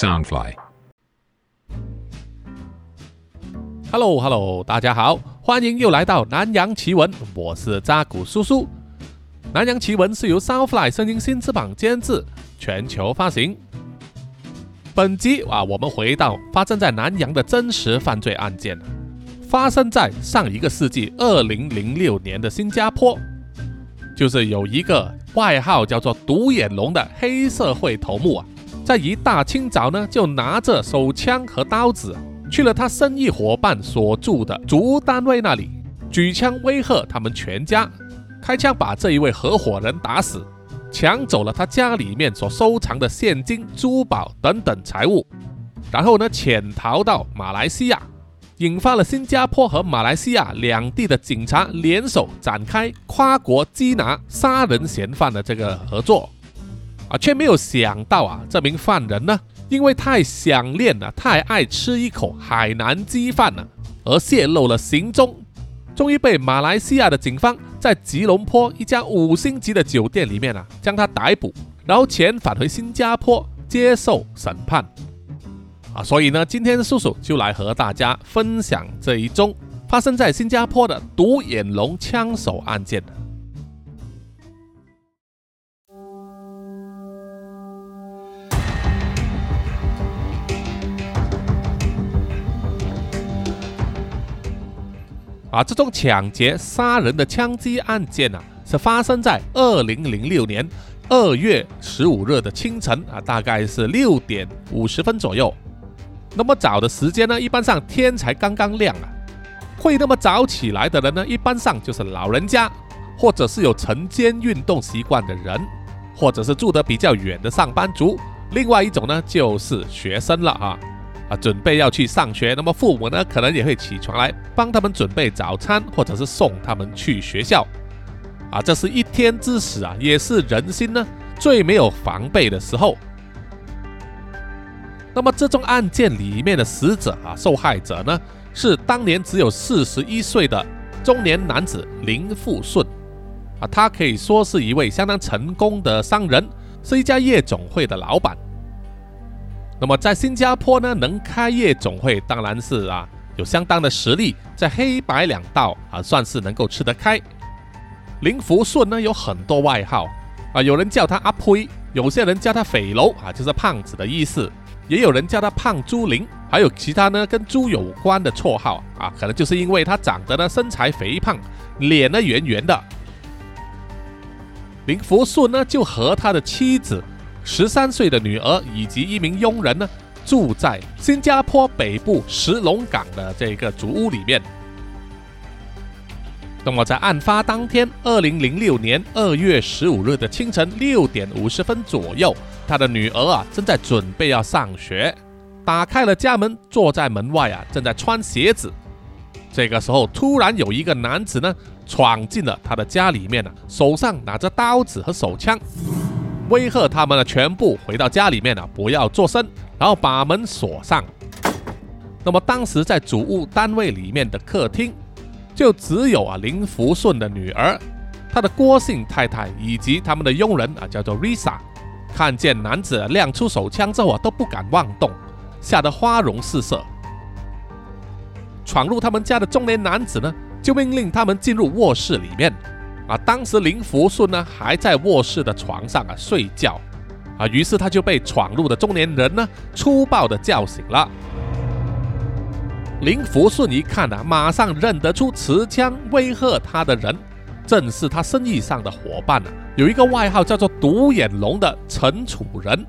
Soundfly。Hello Hello，大家好，欢迎又来到南洋奇闻，我是扎古叔叔。南洋奇闻是由 Soundfly 声音新翅膀监制，全球发行。本集啊，我们回到发生在南洋的真实犯罪案件，发生在上一个世纪二零零六年的新加坡，就是有一个外号叫做“独眼龙”的黑社会头目啊，在一大清早呢，就拿着手枪和刀子。去了他生意伙伴所住的租单位那里，举枪威吓他们全家，开枪把这一位合伙人打死，抢走了他家里面所收藏的现金、珠宝等等财物，然后呢潜逃到马来西亚，引发了新加坡和马来西亚两地的警察联手展开跨国缉拿杀人嫌犯的这个合作，啊，却没有想到啊，这名犯人呢。因为太想念了，太爱吃一口海南鸡饭了，而泄露了行踪，终于被马来西亚的警方在吉隆坡一家五星级的酒店里面啊，将他逮捕，然后遣返回新加坡接受审判。啊，所以呢，今天叔叔就来和大家分享这一宗发生在新加坡的独眼龙枪手案件。啊，这种抢劫杀人的枪击案件啊，是发生在二零零六年二月十五日的清晨啊，大概是六点五十分左右。那么早的时间呢，一般上天才刚刚亮啊。会那么早起来的人呢，一般上就是老人家，或者是有晨间运动习惯的人，或者是住得比较远的上班族。另外一种呢，就是学生了啊。啊，准备要去上学，那么父母呢，可能也会起床来帮他们准备早餐，或者是送他们去学校。啊，这是一天之始啊，也是人心呢最没有防备的时候。那么这宗案件里面的死者啊，受害者呢，是当年只有四十一岁的中年男子林富顺。啊，他可以说是一位相当成功的商人，是一家夜总会的老板。那么在新加坡呢，能开夜总会当然是啊有相当的实力，在黑白两道啊算是能够吃得开。林福顺呢有很多外号啊，有人叫他阿呸，有些人叫他匪楼啊，就是胖子的意思，也有人叫他胖猪林，还有其他呢跟猪有关的绰号啊，可能就是因为他长得呢身材肥胖，脸呢圆圆的。林福顺呢就和他的妻子。十三岁的女儿以及一名佣人呢，住在新加坡北部石龙港的这个竹屋里面。那么在案发当天，二零零六年二月十五日的清晨六点五十分左右，他的女儿啊正在准备要上学，打开了家门，坐在门外啊正在穿鞋子。这个时候，突然有一个男子呢闯进了他的家里面了，手上拿着刀子和手枪。威吓他们呢，全部回到家里面了，不要作声，然后把门锁上。那么当时在主屋单位里面的客厅，就只有啊林福顺的女儿，他的郭姓太太以及他们的佣人啊叫做 Risa，看见男子亮出手枪之后啊都不敢妄动，吓得花容失色。闯入他们家的中年男子呢，就命令他们进入卧室里面。啊，当时林福顺呢还在卧室的床上啊睡觉，啊，于是他就被闯入的中年人呢粗暴的叫醒了。林福顺一看啊，马上认得出持枪威吓他的人，正是他生意上的伙伴啊，有一个外号叫做“独眼龙”的陈楚仁。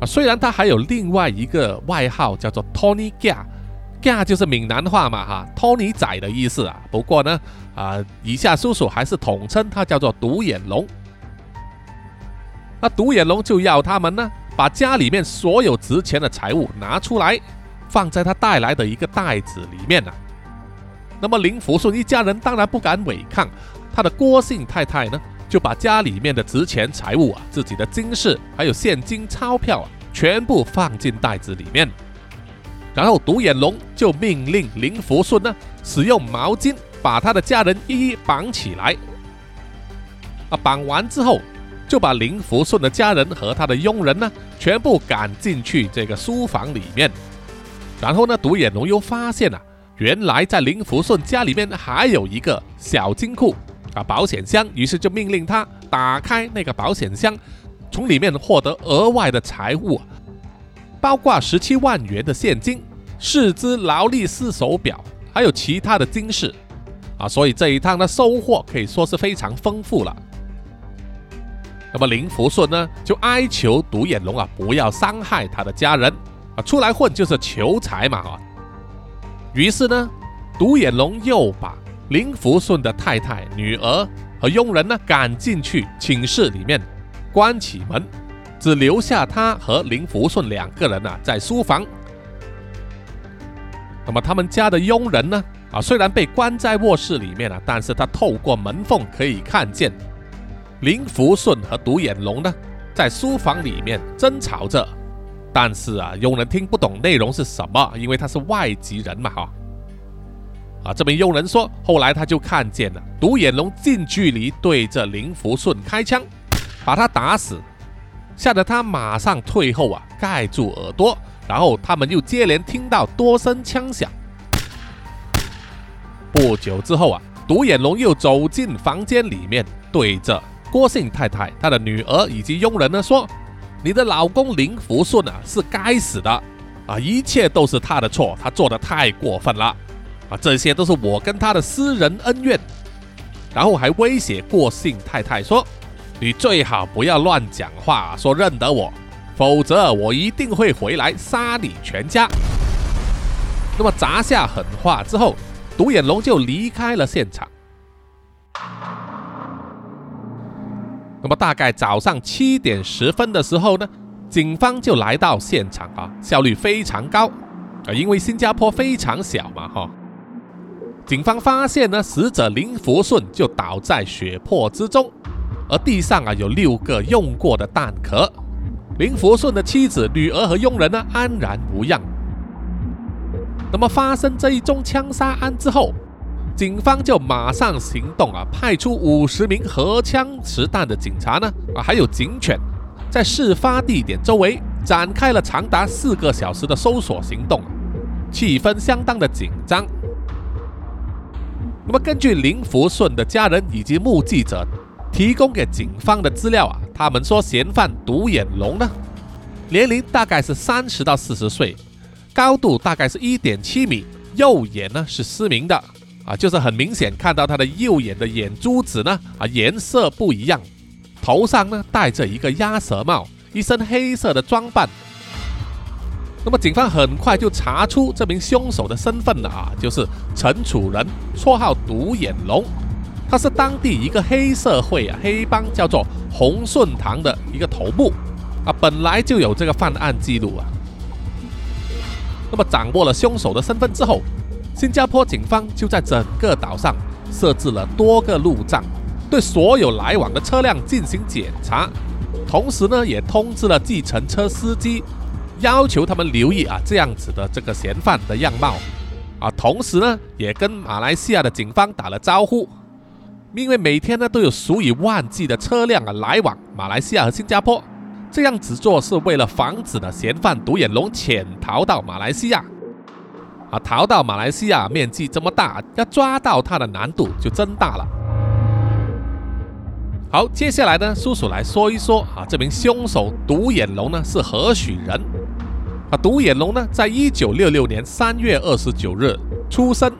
啊，虽然他还有另外一个外号叫做 Tony Ga。嘎就是闽南话嘛，哈，托尼仔的意思啊。不过呢，啊，以下叔叔还是统称他叫做独眼龙。那独眼龙就要他们呢，把家里面所有值钱的财物拿出来，放在他带来的一个袋子里面呢。那么林福顺一家人当然不敢违抗，他的郭姓太太呢，就把家里面的值钱财物啊，自己的金饰还有现金钞票啊，全部放进袋子里面。然后独眼龙就命令林福顺呢，使用毛巾把他的家人一一绑起来。啊，绑完之后，就把林福顺的家人和他的佣人呢，全部赶进去这个书房里面。然后呢，独眼龙又发现了，原来在林福顺家里面还有一个小金库啊，保险箱。于是就命令他打开那个保险箱，从里面获得额外的财物，包括十七万元的现金、四只劳力士手表，还有其他的金饰啊。所以这一趟的收获可以说是非常丰富了。那么林福顺呢，就哀求独眼龙啊，不要伤害他的家人啊。出来混就是求财嘛啊！于是呢，独眼龙又把林福顺的太太、女儿和佣人呢赶进去寝室里面，关起门，只留下他和林福顺两个人啊在书房。那么他们家的佣人呢啊，虽然被关在卧室里面了，但是他透过门缝可以看见林福顺和独眼龙呢在书房里面争吵着。但是啊，佣人听不懂内容是什么，因为他是外籍人嘛，哈。啊，这名佣人说，后来他就看见了独眼龙近距离对着林福顺开枪，把他打死，吓得他马上退后啊，盖住耳朵。然后他们又接连听到多声枪响。不久之后啊，独眼龙又走进房间里面，对着郭姓太太、他的女儿以及佣人呢说。你的老公林福顺啊，是该死的啊！一切都是他的错，他做的太过分了啊！这些都是我跟他的私人恩怨。然后还威胁郭姓太太说：“你最好不要乱讲话，说认得我，否则我一定会回来杀你全家。”那么砸下狠话之后，独眼龙就离开了现场。那么大概早上七点十分的时候呢，警方就来到现场啊，效率非常高啊，因为新加坡非常小嘛哈。警方发现呢，死者林福顺就倒在血泊之中，而地上啊有六个用过的弹壳。林福顺的妻子、女儿和佣人呢安然无恙。那么发生这一宗枪杀案之后。警方就马上行动啊，派出五十名荷枪实弹的警察呢啊，还有警犬，在事发地点周围展开了长达四个小时的搜索行动，气氛相当的紧张。那么根据林福顺的家人以及目击者提供给警方的资料啊，他们说嫌犯独眼龙呢，年龄大概是三十到四十岁，高度大概是一点七米，右眼呢是失明的。啊，就是很明显看到他的右眼的眼珠子呢，啊，颜色不一样，头上呢戴着一个鸭舌帽，一身黑色的装扮。那么警方很快就查出这名凶手的身份了啊，就是陈楚仁，绰号独眼龙，他是当地一个黑社会啊黑帮叫做洪顺堂的一个头目啊，本来就有这个犯案记录啊。那么掌握了凶手的身份之后。新加坡警方就在整个岛上设置了多个路障，对所有来往的车辆进行检查，同时呢，也通知了计程车司机，要求他们留意啊这样子的这个嫌犯的样貌，啊，同时呢，也跟马来西亚的警方打了招呼，因为每天呢都有数以万计的车辆啊来往马来西亚和新加坡，这样子做是为了防止呢嫌犯独眼龙潜逃到马来西亚。啊，逃到马来西亚面积这么大，要抓到他的难度就增大了。好，接下来呢，叔叔来说一说啊，这名凶手独眼龙呢是何许人？啊，独眼龙呢，在一九六六年三月二十九日出生，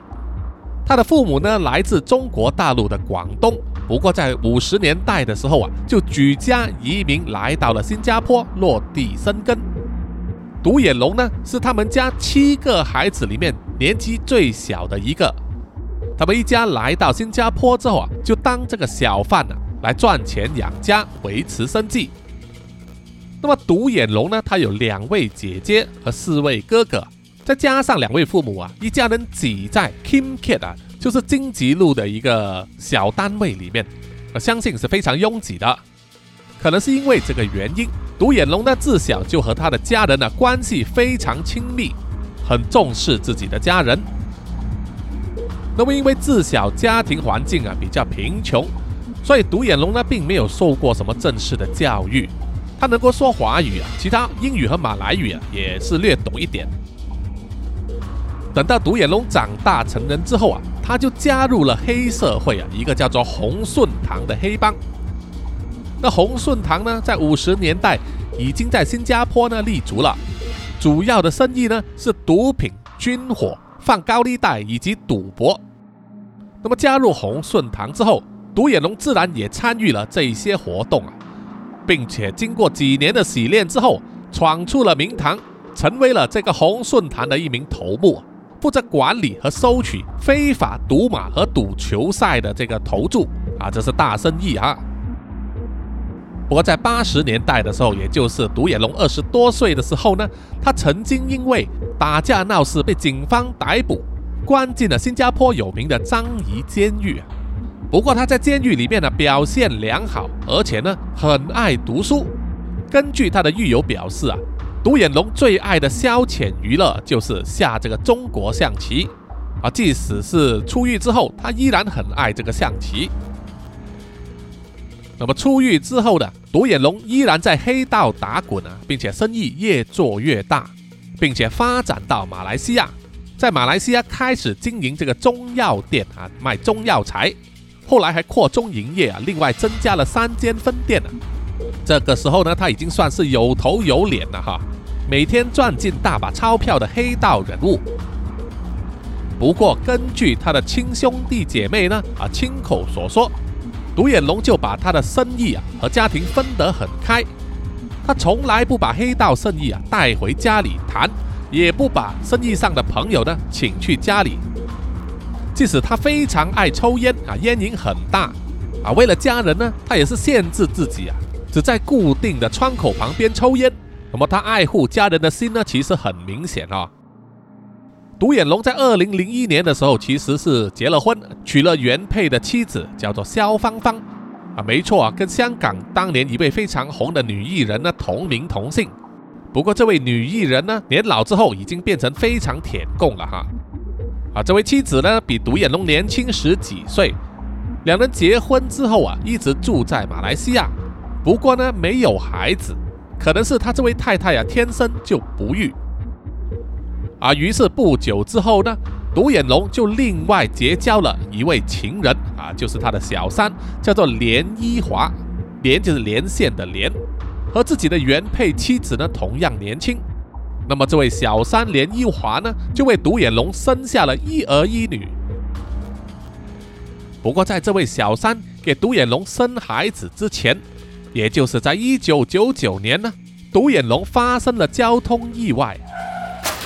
他的父母呢来自中国大陆的广东，不过在五十年代的时候啊，就举家移民来到了新加坡落地生根。独眼龙呢，是他们家七个孩子里面年纪最小的一个。他们一家来到新加坡之后啊，就当这个小贩呢，来赚钱养家，维持生计。那么独眼龙呢，他有两位姐姐和四位哥哥，再加上两位父母啊，一家人挤在 Kim Kit 啊，就是金吉路的一个小单位里面，我相信是非常拥挤的。可能是因为这个原因。独眼龙呢，自小就和他的家人呢关系非常亲密，很重视自己的家人。那么因为自小家庭环境啊比较贫穷，所以独眼龙呢并没有受过什么正式的教育，他能够说华语啊，其他英语和马来语啊也是略懂一点。等到独眼龙长大成人之后啊，他就加入了黑社会啊，一个叫做洪顺堂的黑帮。那洪顺堂呢，在五十年代已经在新加坡呢立足了，主要的生意呢是毒品、军火、放高利贷以及赌博。那么加入洪顺堂之后，独眼龙自然也参与了这些活动啊，并且经过几年的洗练之后，闯出了名堂，成为了这个洪顺堂的一名头目，负责管理和收取非法赌马和赌球赛的这个投注啊，这是大生意啊。不过，在八十年代的时候，也就是独眼龙二十多岁的时候呢，他曾经因为打架闹事被警方逮捕，关进了新加坡有名的樟宜监狱。不过他在监狱里面呢表现良好，而且呢很爱读书。根据他的狱友表示啊，独眼龙最爱的消遣娱乐就是下这个中国象棋啊，即使是出狱之后，他依然很爱这个象棋。那么出狱之后的独眼龙依然在黑道打滚啊，并且生意越做越大，并且发展到马来西亚，在马来西亚开始经营这个中药店啊，卖中药材，后来还扩中营业啊，另外增加了三间分店啊。这个时候呢，他已经算是有头有脸了哈，每天赚进大把钞票的黑道人物。不过根据他的亲兄弟姐妹呢啊亲口所说。独眼龙就把他的生意啊和家庭分得很开，他从来不把黑道生意啊带回家里谈，也不把生意上的朋友呢请去家里。即使他非常爱抽烟啊，烟瘾很大啊，为了家人呢，他也是限制自己啊，只在固定的窗口旁边抽烟。那么他爱护家人的心呢，其实很明显啊。独眼龙在二零零一年的时候，其实是结了婚，娶了原配的妻子，叫做肖芳芳，啊，没错啊，跟香港当年一位非常红的女艺人呢同名同姓。不过这位女艺人呢，年老之后已经变成非常铁供了哈。啊，这位妻子呢比独眼龙年轻十几岁，两人结婚之后啊，一直住在马来西亚，不过呢没有孩子，可能是他这位太太啊天生就不育。啊，于是不久之后呢，独眼龙就另外结交了一位情人啊，就是他的小三，叫做连依华，连就是连线的连，和自己的原配妻子呢同样年轻。那么这位小三连依华呢，就为独眼龙生下了一儿一女。不过在这位小三给独眼龙生孩子之前，也就是在一九九九年呢，独眼龙发生了交通意外。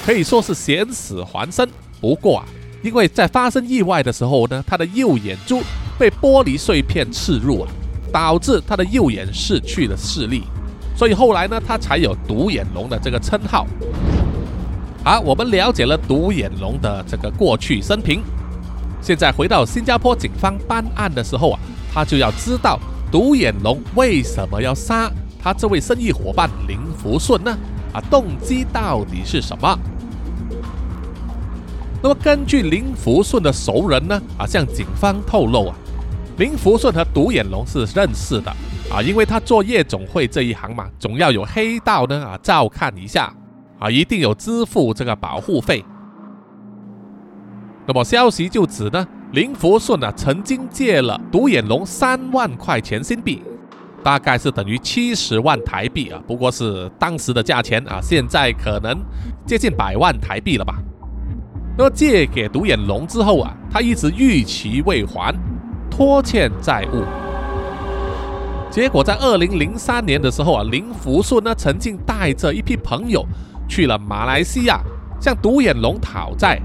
可以说是险死还生。不过啊，因为在发生意外的时候呢，他的右眼珠被玻璃碎片刺入啊，导致他的右眼失去了视力，所以后来呢，他才有独眼龙的这个称号。好，我们了解了独眼龙的这个过去生平，现在回到新加坡警方办案的时候啊，他就要知道独眼龙为什么要杀他这位生意伙伴林福顺呢？啊，动机到底是什么？那么根据林福顺的熟人呢，啊，向警方透露啊，林福顺和独眼龙是认识的啊，因为他做夜总会这一行嘛，总要有黑道呢啊照看一下啊，一定有支付这个保护费。那么消息就指呢，林福顺啊曾经借了独眼龙三万块钱新币，大概是等于七十万台币啊，不过是当时的价钱啊，现在可能接近百万台币了吧。那么借给独眼龙之后啊，他一直逾期未还，拖欠债务。结果在二零零三年的时候啊，林福顺呢曾经带着一批朋友去了马来西亚，向独眼龙讨债。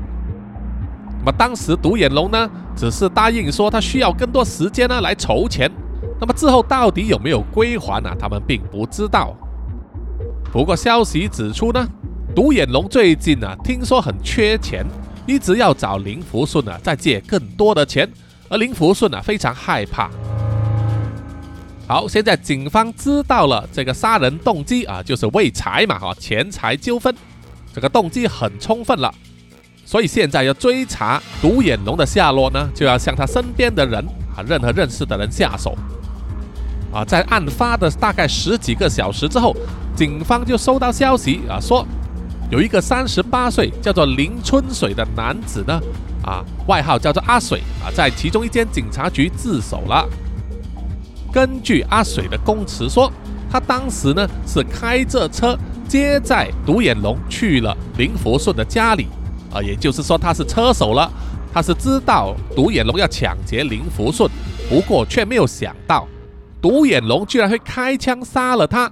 么当时独眼龙呢，只是答应说他需要更多时间呢来筹钱。那么之后到底有没有归还呢？他们并不知道。不过消息指出呢。独眼龙最近啊，听说很缺钱，一直要找林福顺啊再借更多的钱，而林福顺啊非常害怕。好，现在警方知道了这个杀人动机啊，就是为财嘛，哈，钱财纠纷，这个动机很充分了，所以现在要追查独眼龙的下落呢，就要向他身边的人啊任何认识的人下手。啊，在案发的大概十几个小时之后，警方就收到消息啊，说有一个三十八岁叫做林春水的男子呢，啊，外号叫做阿水啊，在其中一间警察局自首了。根据阿水的供词说，他当时呢是开着车接载独眼龙去了林福顺的家里，啊，也就是说他是车手了，他是知道独眼龙要抢劫林福顺，不过却没有想到。独眼龙居然会开枪杀了他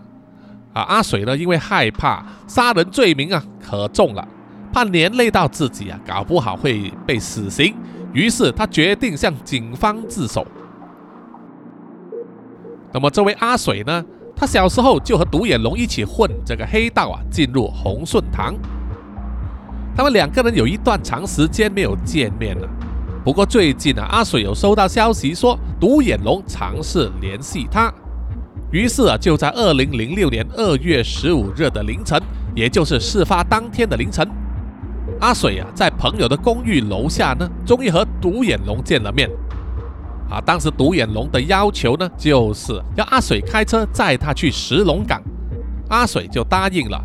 啊！阿水呢，因为害怕杀人罪名啊可重了，怕连累到自己啊，搞不好会被死刑，于是他决定向警方自首。那么这位阿水呢，他小时候就和独眼龙一起混这个黑道啊，进入红顺堂，他们两个人有一段长时间没有见面了。不过最近啊，阿水有收到消息说独眼龙尝试联系他，于是啊，就在二零零六年二月十五日的凌晨，也就是事发当天的凌晨，阿水啊在朋友的公寓楼下呢，终于和独眼龙见了面。啊，当时独眼龙的要求呢，就是要阿水开车载他去石龙港，阿水就答应了。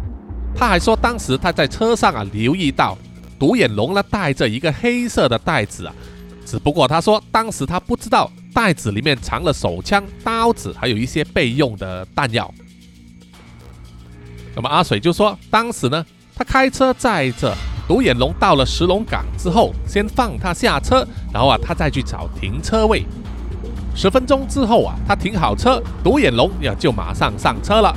他还说，当时他在车上啊，留意到独眼龙呢带着一个黑色的袋子啊。只不过他说，当时他不知道袋子里面藏了手枪、刀子，还有一些备用的弹药。那么阿水就说，当时呢，他开车载着独眼龙到了石龙岗之后，先放他下车，然后啊，他再去找停车位。十分钟之后啊，他停好车，独眼龙呀就马上上车了。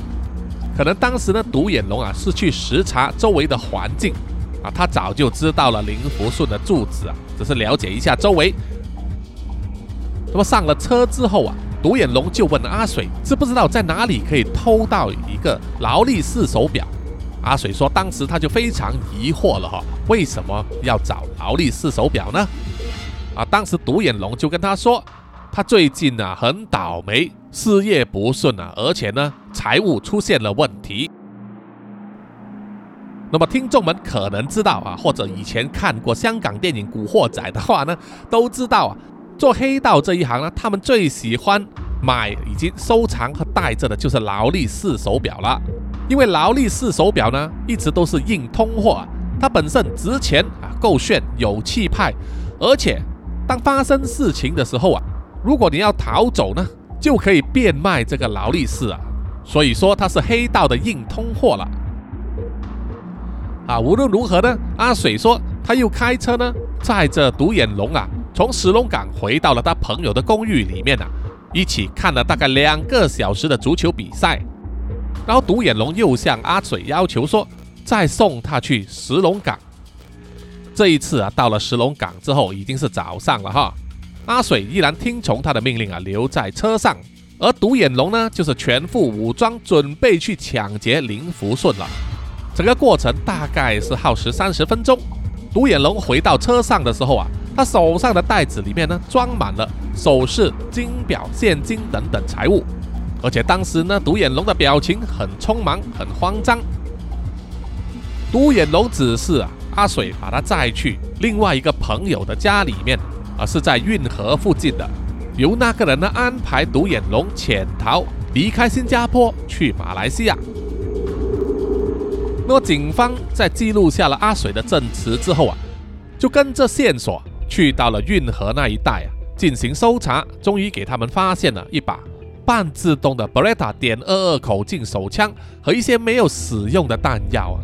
可能当时呢，独眼龙啊是去视察周围的环境。啊，他早就知道了林福顺的住址啊，只是了解一下周围。那么上了车之后啊，独眼龙就问阿水，知不知道在哪里可以偷到一个劳力士手表？阿水说，当时他就非常疑惑了哈，为什么要找劳力士手表呢？啊，当时独眼龙就跟他说，他最近啊很倒霉，事业不顺啊，而且呢财务出现了问题。那么听众们可能知道啊，或者以前看过香港电影《古惑仔》的话呢，都知道啊，做黑道这一行呢，他们最喜欢买以及收藏和戴着的就是劳力士手表了。因为劳力士手表呢，一直都是硬通货，啊它本身值钱啊，够炫，有气派，而且当发生事情的时候啊，如果你要逃走呢，就可以变卖这个劳力士啊，所以说它是黑道的硬通货了。啊，无论如何呢，阿水说他又开车呢，载着独眼龙啊，从石龙岗回到了他朋友的公寓里面啊，一起看了大概两个小时的足球比赛。然后独眼龙又向阿水要求说，再送他去石龙岗。这一次啊，到了石龙岗之后已经是早上了哈，阿水依然听从他的命令啊，留在车上，而独眼龙呢，就是全副武装，准备去抢劫林福顺了。整个过程大概是耗时三十分钟。独眼龙回到车上的时候啊，他手上的袋子里面呢装满了首饰、金表、现金等等财物，而且当时呢，独眼龙的表情很匆忙、很慌张。独眼龙指示啊，阿水把他载去另外一个朋友的家里面，而是在运河附近的，由那个人呢安排独眼龙潜逃离开新加坡去马来西亚。那么警方在记录下了阿水的证词之后啊，就跟着线索去到了运河那一带啊，进行搜查，终于给他们发现了一把半自动的 Beretta 点二二口径手枪和一些没有使用的弹药啊。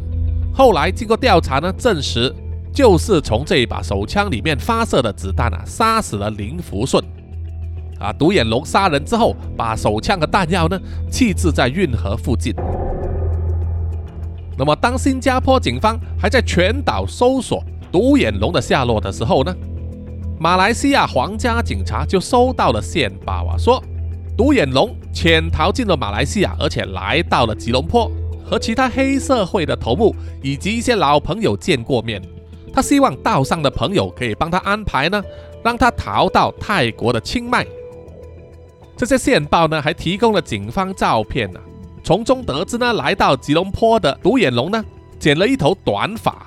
后来经过调查呢，证实就是从这一把手枪里面发射的子弹啊，杀死了林福顺。啊，独眼龙杀人之后，把手枪和弹药呢弃置在运河附近。那么，当新加坡警方还在全岛搜索独眼龙的下落的时候呢，马来西亚皇家警察就收到了线报啊，说独眼龙潜逃进了马来西亚，而且来到了吉隆坡，和其他黑社会的头目以及一些老朋友见过面。他希望道上的朋友可以帮他安排呢，让他逃到泰国的清迈。这些线报呢，还提供了警方照片呢。从中得知呢，来到吉隆坡的独眼龙呢，剪了一头短发，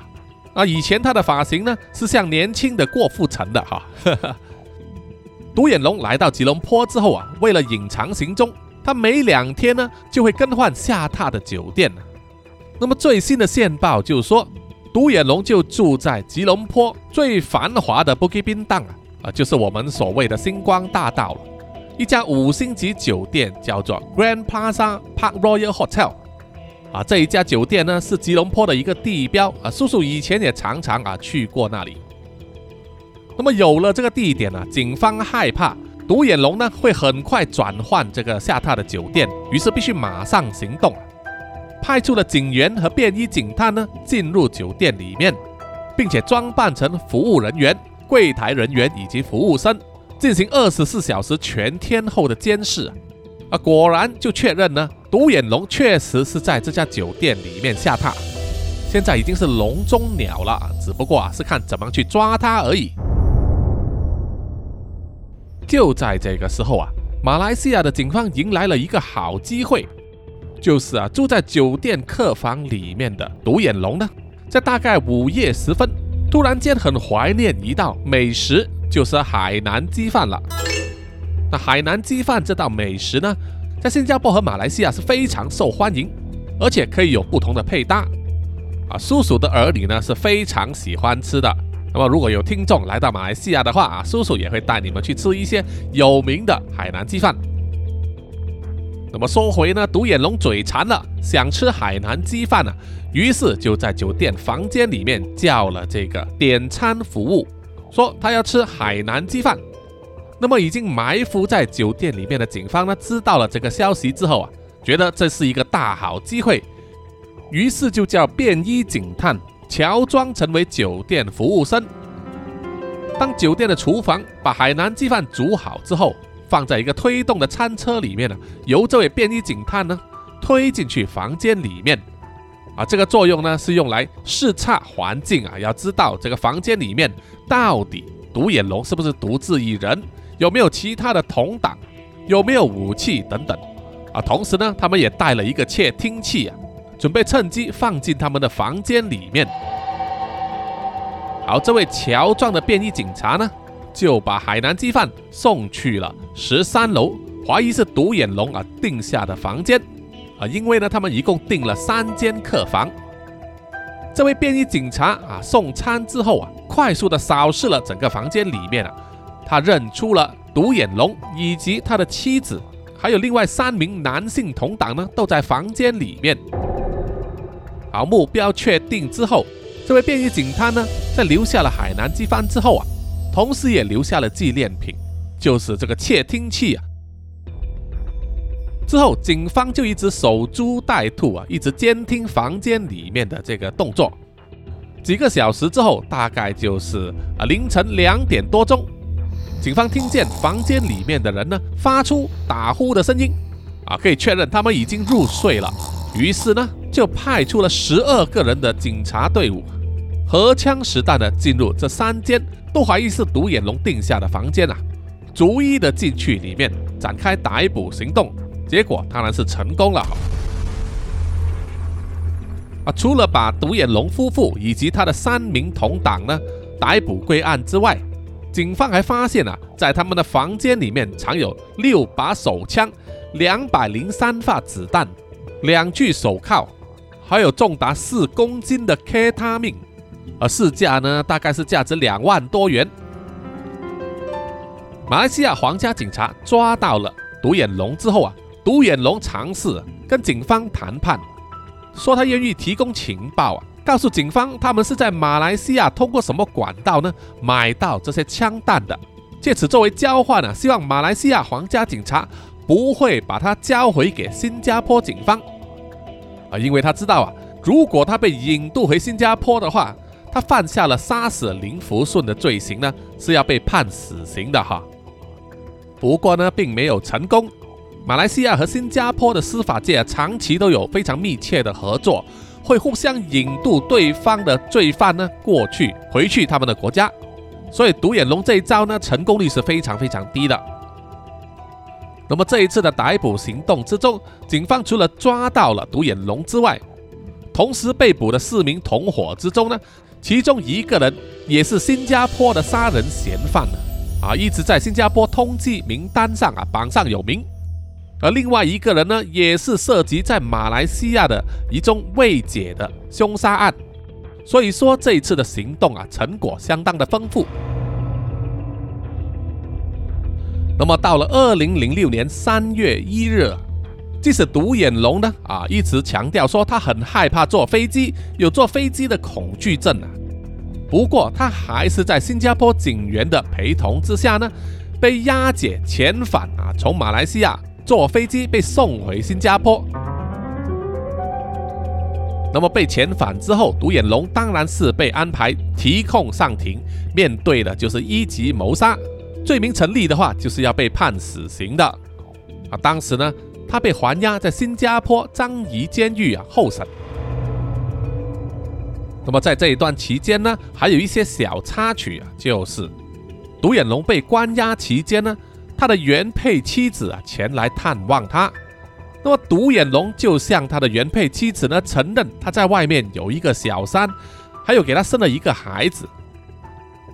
啊，以前他的发型呢是像年轻的郭富城的哈，独眼龙来到吉隆坡之后啊，为了隐藏行踪，他每两天呢就会更换下榻的酒店。那么最新的线报就是说，独眼龙就住在吉隆坡最繁华的 Bukit Bintang 啊，啊，就是我们所谓的星光大道了，一家五星级酒店叫做 Grand Plaza Park Royal Hotel。啊，这一家酒店呢是吉隆坡的一个地标啊，叔叔以前也常常啊去过那里。那么有了这个地点呢，警方害怕独眼龙呢会很快转换这个下榻的酒店，于是必须马上行动，派出了警员和便衣警探呢进入酒店里面，并且装扮成服务人员、柜台人员以及服务生，进行二十四小时全天候的监视。啊，果然就确认呢，独眼龙确实是在这家酒店里面下榻，现在已经是笼中鸟了，只不过啊是看怎么去抓它而已。就在这个时候啊，马来西亚的警方迎来了一个好机会，就是啊住在酒店客房里面的独眼龙呢，在大概午夜时分，突然间很怀念一道美食，就是海南鸡饭了。那海南鸡饭这道美食呢，在新加坡和马来西亚是非常受欢迎，而且可以有不同的配搭。啊，叔叔的儿女呢是非常喜欢吃的。那么如果有听众来到马来西亚的话啊，叔叔也会带你们去吃一些有名的海南鸡饭。那么说回呢，独眼龙嘴馋了，想吃海南鸡饭呢，于是就在酒店房间里面叫了这个点餐服务，说他要吃海南鸡饭。那么已经埋伏在酒店里面的警方呢，知道了这个消息之后啊，觉得这是一个大好机会，于是就叫便衣警探乔装成为酒店服务生。当酒店的厨房把海南鸡饭煮好之后，放在一个推动的餐车里面呢，由这位便衣警探呢推进去房间里面。啊，这个作用呢是用来视察环境啊，要知道这个房间里面到底独眼龙是不是独自一人。有没有其他的同党？有没有武器等等？啊，同时呢，他们也带了一个窃听器啊，准备趁机放进他们的房间里面。好，这位乔装的便衣警察呢，就把海南鸡饭送去了十三楼，怀疑是独眼龙啊定下的房间啊，因为呢，他们一共订了三间客房。这位便衣警察啊，送餐之后啊，快速的扫视了整个房间里面啊。他认出了独眼龙以及他的妻子，还有另外三名男性同党呢，都在房间里面。好，目标确定之后，这位便衣警探呢，在留下了海南鸡饭之后啊，同时也留下了纪念品，就是这个窃听器啊。之后，警方就一直守株待兔啊，一直监听房间里面的这个动作。几个小时之后，大概就是啊凌晨两点多钟。警方听见房间里面的人呢发出打呼的声音，啊，可以确认他们已经入睡了。于是呢，就派出了十二个人的警察队伍，荷枪实弹的进入这三间都怀疑是独眼龙定下的房间啊，逐一的进去里面展开逮捕行动。结果当然是成功了。啊，除了把独眼龙夫妇以及他的三名同党呢逮捕归案之外，警方还发现啊，在他们的房间里面藏有六把手枪、两百零三发子弹、两具手铐，还有重达四公斤的 K 他命，而市价呢大概是价值两万多元。马来西亚皇家警察抓到了独眼龙之后啊，独眼龙尝试跟警方谈判，说他愿意提供情报啊。告诉警方，他们是在马来西亚通过什么管道呢买到这些枪弹的？借此作为交换呢，希望马来西亚皇家警察不会把他交回给新加坡警方啊，因为他知道啊，如果他被引渡回新加坡的话，他犯下了杀死林福顺的罪行呢，是要被判死刑的哈。不过呢，并没有成功。马来西亚和新加坡的司法界长期都有非常密切的合作。会互相引渡对方的罪犯呢过去回去他们的国家，所以独眼龙这一招呢成功率是非常非常低的。那么这一次的逮捕行动之中，警方除了抓到了独眼龙之外，同时被捕的四名同伙之中呢，其中一个人也是新加坡的杀人嫌犯呢。啊，一直在新加坡通缉名单上啊榜上有名。而另外一个人呢，也是涉及在马来西亚的一宗未解的凶杀案。所以说这一次的行动啊，成果相当的丰富。那么到了二零零六年三月一日，即使独眼龙呢啊一直强调说他很害怕坐飞机，有坐飞机的恐惧症啊。不过他还是在新加坡警员的陪同之下呢，被押解遣返啊，从马来西亚坐飞机被送回新加坡。那么被遣返之后，独眼龙当然是被安排提控上庭，面对的就是一级谋杀罪名成立的话，就是要被判死刑的。啊，当时呢，他被还押在新加坡樟宜监狱啊候审。那么在这一段期间呢，还有一些小插曲啊，就是独眼龙被关押期间呢，他的原配妻子啊前来探望他。那么独眼龙就向他的原配妻子呢承认他在外面有一个小三，还有给他生了一个孩子。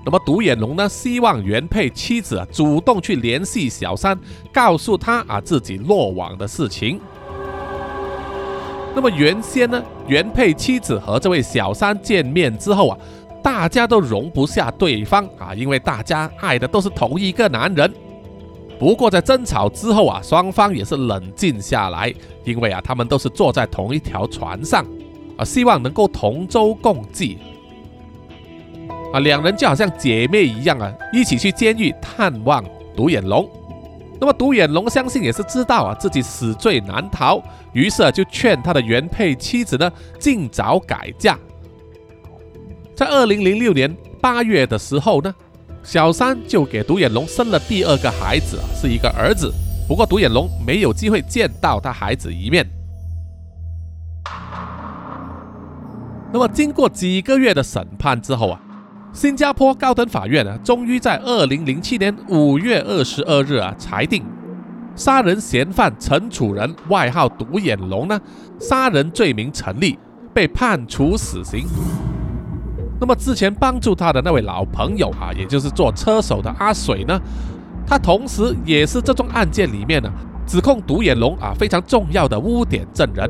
那么独眼龙呢希望原配妻子啊主动去联系小三，告诉他啊自己落网的事情。那么原先呢原配妻子和这位小三见面之后啊，大家都容不下对方啊，因为大家爱的都是同一个男人。不过在争吵之后啊，双方也是冷静下来，因为啊，他们都是坐在同一条船上，啊，希望能够同舟共济，啊，两人就好像姐妹一样啊，一起去监狱探望独眼龙。那么独眼龙相信也是知道啊自己死罪难逃，于是啊就劝他的原配妻子呢尽早改嫁。在二零零六年八月的时候呢。小三就给独眼龙生了第二个孩子，是一个儿子。不过独眼龙没有机会见到他孩子一面。那么经过几个月的审判之后啊，新加坡高等法院呢，终于在二零零七年五月二十二日啊裁定，杀人嫌犯陈楚仁（外号独眼龙）呢，杀人罪名成立，被判处死刑。那么之前帮助他的那位老朋友啊，也就是做车手的阿水呢，他同时也是这宗案件里面呢指控独眼龙啊非常重要的污点证人，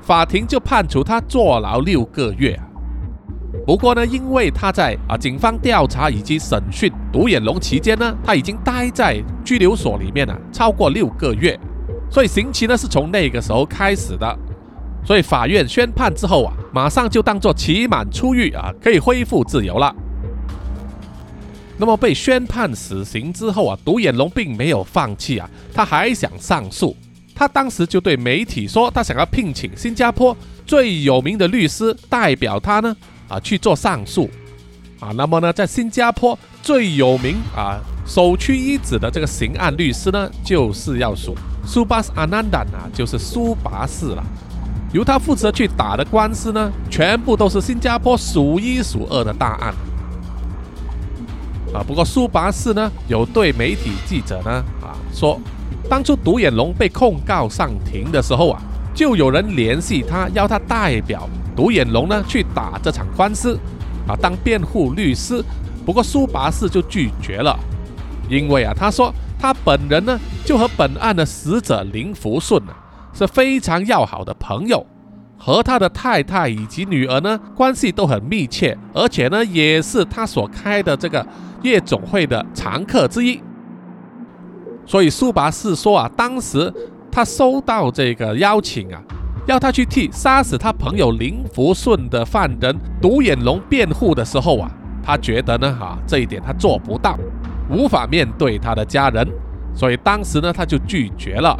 法庭就判处他坐牢六个月。不过呢，因为他在啊警方调查以及审讯独眼龙期间呢，他已经待在拘留所里面了超过六个月，所以刑期呢是从那个时候开始的。所以法院宣判之后啊，马上就当作期满出狱啊，可以恢复自由了。那么被宣判死刑之后啊，独眼龙并没有放弃啊，他还想上诉。他当时就对媒体说，他想要聘请新加坡最有名的律师代表他呢啊去做上诉啊。那么呢，在新加坡最有名啊首屈一指的这个刑案律师呢，就是要数苏巴斯阿南达啊，就是苏巴士了。由他负责去打的官司呢，全部都是新加坡数一数二的大案啊。不过苏巴士呢，有对媒体记者呢啊说，当初独眼龙被控告上庭的时候啊，就有人联系他，要他代表独眼龙呢去打这场官司啊，当辩护律师。不过苏拔士就拒绝了，因为啊，他说他本人呢就和本案的死者林福顺呢。是非常要好的朋友，和他的太太以及女儿呢关系都很密切，而且呢也是他所开的这个夜总会的常客之一。所以苏拔士说啊，当时他收到这个邀请啊，要他去替杀死他朋友林福顺的犯人独眼龙辩护的时候啊，他觉得呢哈这一点他做不到，无法面对他的家人，所以当时呢他就拒绝了。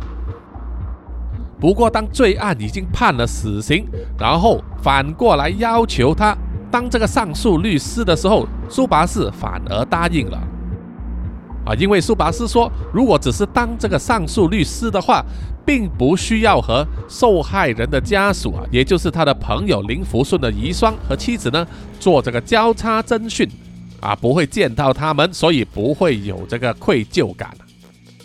不过，当罪案已经判了死刑，然后反过来要求他当这个上诉律师的时候，苏拔士反而答应了。啊，因为苏巴斯说，如果只是当这个上诉律师的话，并不需要和受害人的家属啊，也就是他的朋友林福顺的遗孀和妻子呢，做这个交叉侦讯，啊，不会见到他们，所以不会有这个愧疚感。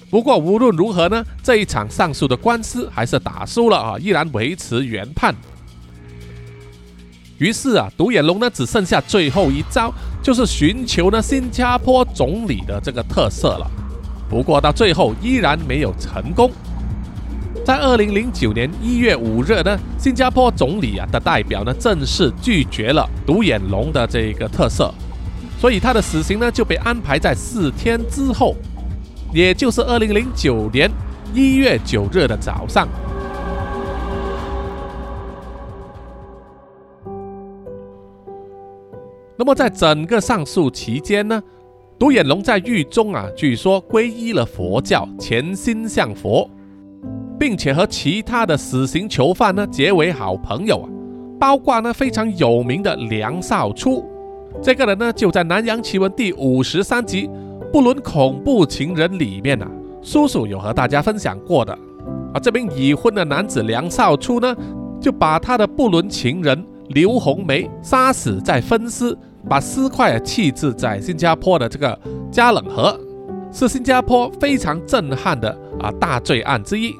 不过无论如何呢，这一场上诉的官司还是打输了啊，依然维持原判。于是啊，独眼龙呢只剩下最后一招，就是寻求呢新加坡总理的这个特色了。不过到最后依然没有成功。在二零零九年一月五日呢，新加坡总理啊的代表呢正式拒绝了独眼龙的这个特色，所以他的死刑呢就被安排在四天之后，也就是二零零九年一月九日的早上。那么在整个上诉期间呢，独眼龙在狱中啊，据说皈依了佛教，潜心向佛。并且和其他的死刑囚犯呢结为好朋友啊，包括呢非常有名的梁少初，这个人呢就在《南洋奇闻》第五十三集《不伦恐怖情人》里面啊，叔叔有和大家分享过的啊。这名已婚的男子梁少初呢，就把他的不伦情人刘红梅杀死再分尸，把尸块弃置在新加坡的这个加冷河，是新加坡非常震撼的啊大罪案之一。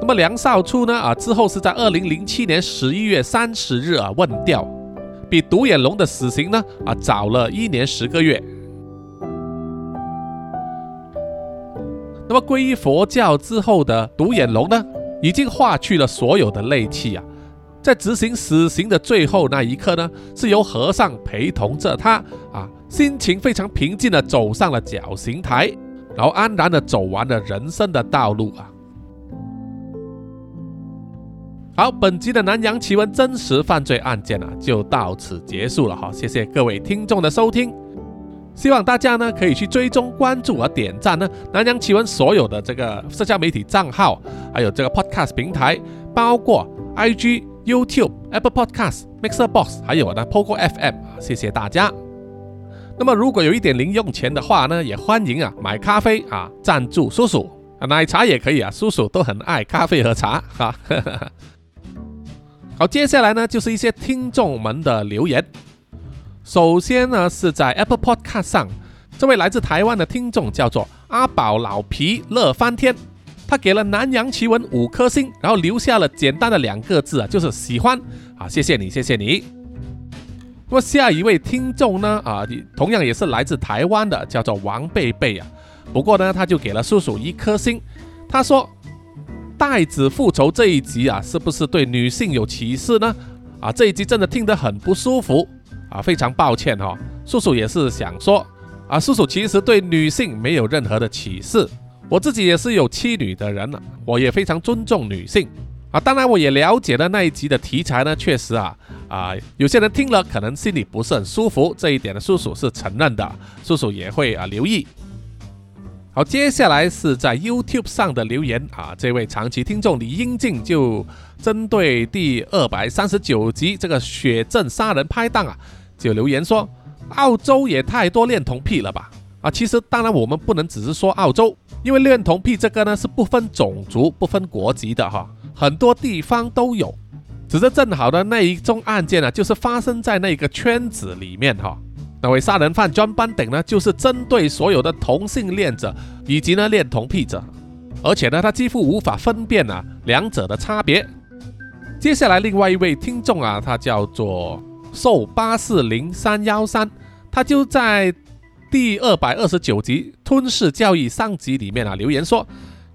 那么梁少初呢？啊，之后是在二零零七年十一月三十日啊问掉，比独眼龙的死刑呢啊早了一年十个月。那么皈依佛教之后的独眼龙呢，已经化去了所有的戾气啊，在执行死刑的最后那一刻呢，是由和尚陪同着他啊，心情非常平静的走上了绞刑台，然后安然的走完了人生的道路啊。好，本集的南洋奇闻真实犯罪案件啊，就到此结束了哈。谢谢各位听众的收听，希望大家呢可以去追踪、关注和点赞呢南洋奇闻所有的这个社交媒体账号，还有这个 Podcast 平台，包括 IG、YouTube、Apple Podcast、Mixer Box，还有呢 Poco FM。谢谢大家。那么如果有一点零用钱的话呢，也欢迎啊买咖啡啊赞助叔叔，奶茶也可以啊，叔叔都很爱咖啡和茶哈。好，接下来呢就是一些听众们的留言。首先呢是在 Apple Podcast 上，这位来自台湾的听众叫做阿宝老皮乐翻天，他给了南洋奇闻五颗星，然后留下了简单的两个字啊，就是喜欢。好，谢谢你，谢谢你。那么下一位听众呢啊，同样也是来自台湾的，叫做王贝贝啊。不过呢，他就给了叔叔一颗星，他说。袋子复仇这一集啊，是不是对女性有歧视呢？啊，这一集真的听得很不舒服啊，非常抱歉哈。叔叔也是想说啊，叔叔其实对女性没有任何的歧视，我自己也是有妻女的人了，我也非常尊重女性啊。当然，我也了解了那一集的题材呢，确实啊啊，有些人听了可能心里不是很舒服，这一点呢，叔叔是承认的，叔叔也会啊留意。好，接下来是在 YouTube 上的留言啊，这位长期听众李英静就针对第二百三十九集这个血证杀人拍档啊，就留言说，澳洲也太多恋童癖了吧？啊，其实当然我们不能只是说澳洲，因为恋童癖这个呢是不分种族、不分国籍的哈，很多地方都有，只是正好的那一宗案件呢，就是发生在那个圈子里面哈。那位杀人犯 John 班顶呢，就是针对所有的同性恋者以及呢恋童癖者，而且呢，他几乎无法分辨啊两者的差别。接下来，另外一位听众啊，他叫做寿八四零三幺三，他就在第二百二十九集吞噬教育上集里面啊留言说，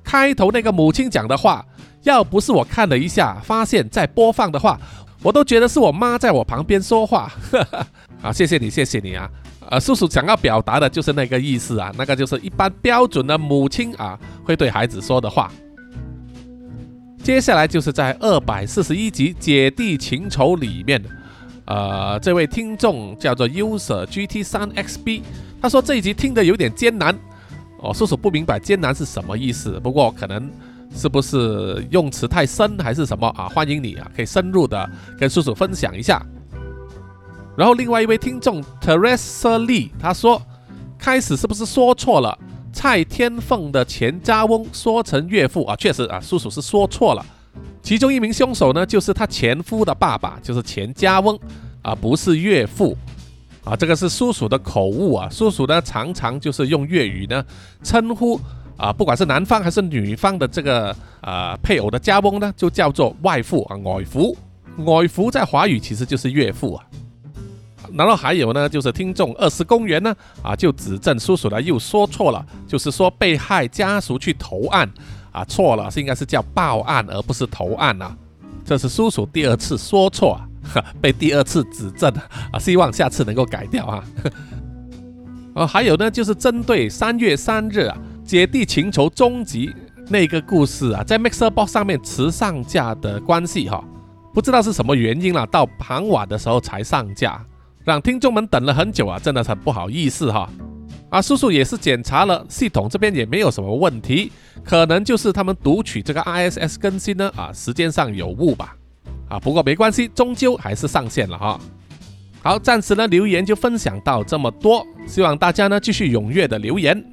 开头那个母亲讲的话，要不是我看了一下，发现在播放的话，我都觉得是我妈在我旁边说话。啊，谢谢你，谢谢你啊！呃，叔叔想要表达的就是那个意思啊，那个就是一般标准的母亲啊会对孩子说的话。接下来就是在二百四十一集姐弟情仇里面，呃，这位听众叫做 user GT 三 XB，他说这一集听得有点艰难哦，叔叔不明白艰难是什么意思，不过可能是不是用词太深还是什么啊？欢迎你啊，可以深入的跟叔叔分享一下。然后另外一位听众 Teresa Lee 他说，开始是不是说错了？蔡天凤的前家翁说成岳父啊，确实啊，叔叔是说错了。其中一名凶手呢，就是他前夫的爸爸，就是前家翁啊，不是岳父啊，这个是叔叔的口误啊。叔叔呢，常常就是用粤语呢称呼啊，不管是男方还是女方的这个呃配偶的家翁呢，就叫做外父啊外父。外父在华语其实就是岳父啊。然后还有呢，就是听众二十公元呢，啊，就指正叔叔呢又说错了，就是说被害家属去投案，啊，错了，是应该是叫报案，而不是投案啊。这是叔叔第二次说错啊，被第二次指正啊，希望下次能够改掉啊。啊，还有呢，就是针对三月三日啊，姐弟情仇终极那个故事啊，在 Mixer Box 上面迟上架的关系哈，不知道是什么原因了，到傍晚的时候才上架。让听众们等了很久啊，真的很不好意思哈。啊，叔叔也是检查了，系统这边也没有什么问题，可能就是他们读取这个 ISS 更新呢啊，时间上有误吧。啊，不过没关系，终究还是上线了哈。好，暂时呢留言就分享到这么多，希望大家呢继续踊跃的留言。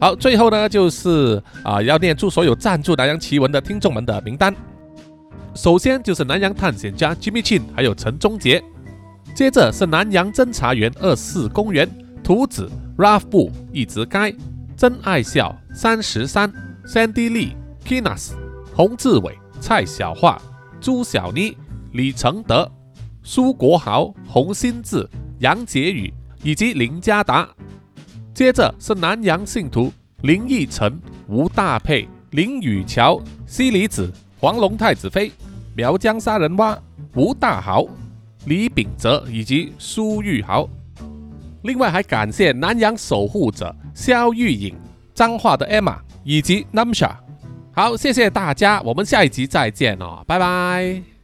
好，最后呢就是啊要念出所有赞助南洋奇闻的听众们的名单。首先就是南洋探险家 Jimmy Chin，还有陈忠杰。接着是南洋侦查员二四公园图子 Ralph 布一直该真爱笑三十三 Sandy Lee Kinas 洪志伟蔡小桦朱小妮李承德苏国豪洪新志杨杰宇以及林家达。接着是南洋信徒林奕晨吴大佩林雨桥西里子黄龙太子妃苗疆杀人蛙吴大豪。李秉哲以及苏玉豪，另外还感谢南洋守护者肖玉颖、彰化的 Emma 以及 Namsha。好，谢谢大家，我们下一集再见哦，拜拜。